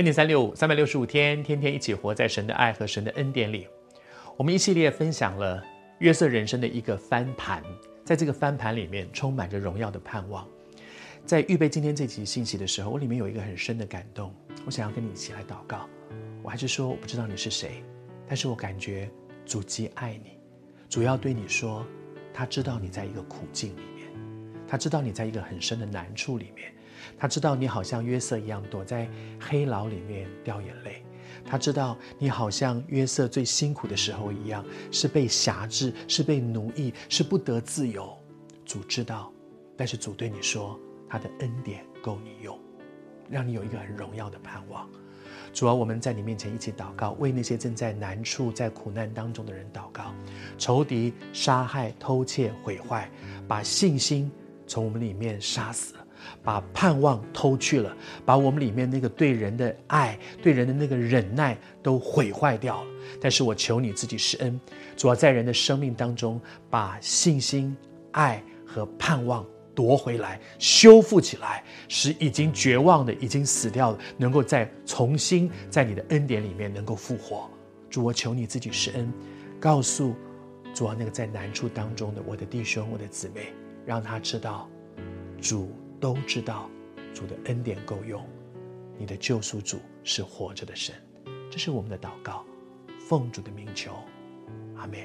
恩典三六五，三百六十五天，天天一起活在神的爱和神的恩典里。我们一系列分享了约瑟人生的一个翻盘，在这个翻盘里面充满着荣耀的盼望。在预备今天这集信息的时候，我里面有一个很深的感动，我想要跟你一起来祷告。我还是说，我不知道你是谁，但是我感觉主极爱你，主要对你说，他知道你在一个苦境里面，他知道你在一个很深的难处里面。他知道你好像约瑟一样躲在黑牢里面掉眼泪，他知道你好像约瑟最辛苦的时候一样，是被挟制，是被奴役，是不得自由。主知道，但是主对你说，他的恩典够你用，让你有一个很荣耀的盼望。主啊，我们在你面前一起祷告，为那些正在难处、在苦难当中的人祷告。仇敌杀害、偷窃、毁坏，把信心从我们里面杀死。把盼望偷去了，把我们里面那个对人的爱、对人的那个忍耐都毁坏掉了。但是我求你自己施恩，主要在人的生命当中，把信心、爱和盼望夺回来，修复起来，使已经绝望的、已经死掉的，能够再重新在你的恩典里面能够复活。主，我求你自己施恩，告诉主啊，那个在难处当中的我的弟兄、我的姊妹，让他知道主。都知道主的恩典够用，你的救赎主是活着的神，这是我们的祷告，奉主的名求，阿门。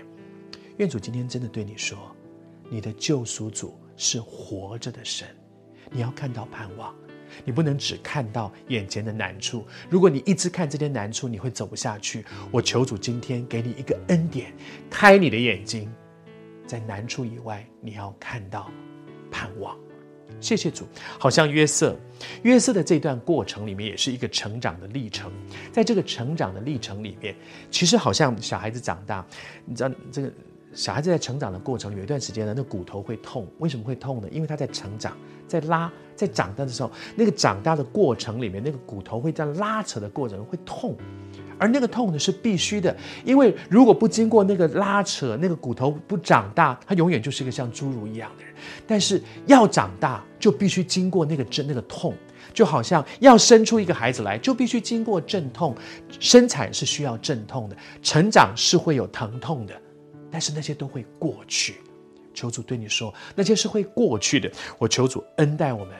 愿主今天真的对你说，你的救赎主是活着的神，你要看到盼望，你不能只看到眼前的难处。如果你一直看这些难处，你会走不下去。我求主今天给你一个恩典，开你的眼睛，在难处以外，你要看到盼望。谢谢主，好像约瑟，约瑟的这段过程里面也是一个成长的历程。在这个成长的历程里面，其实好像小孩子长大，你知道，这个小孩子在成长的过程，有一段时间呢，那骨头会痛。为什么会痛呢？因为他在成长，在拉，在长大的时候，那个长大的过程里面，那个骨头会在拉扯的过程会痛。而那个痛呢是必须的，因为如果不经过那个拉扯，那个骨头不长大，他永远就是一个像侏儒一样的人。但是要长大，就必须经过那个阵那个痛，就好像要生出一个孩子来，就必须经过阵痛。生产是需要阵痛的，成长是会有疼痛的，但是那些都会过去。求主对你说，那些是会过去的。我求主恩待我们，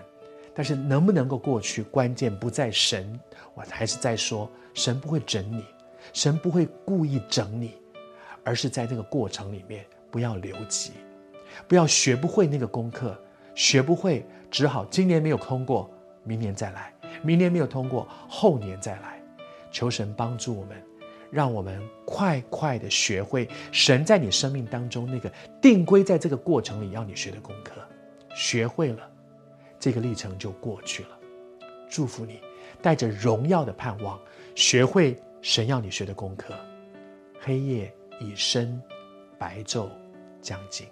但是能不能够过去，关键不在神。我还是在说，神不会整你，神不会故意整你，而是在这个过程里面不要留级，不要学不会那个功课，学不会只好今年没有通过，明年再来，明年没有通过，后年再来。求神帮助我们，让我们快快的学会神在你生命当中那个定规在这个过程里要你学的功课，学会了，这个历程就过去了。祝福你。带着荣耀的盼望，学会神要你学的功课。黑夜已深，白昼将近。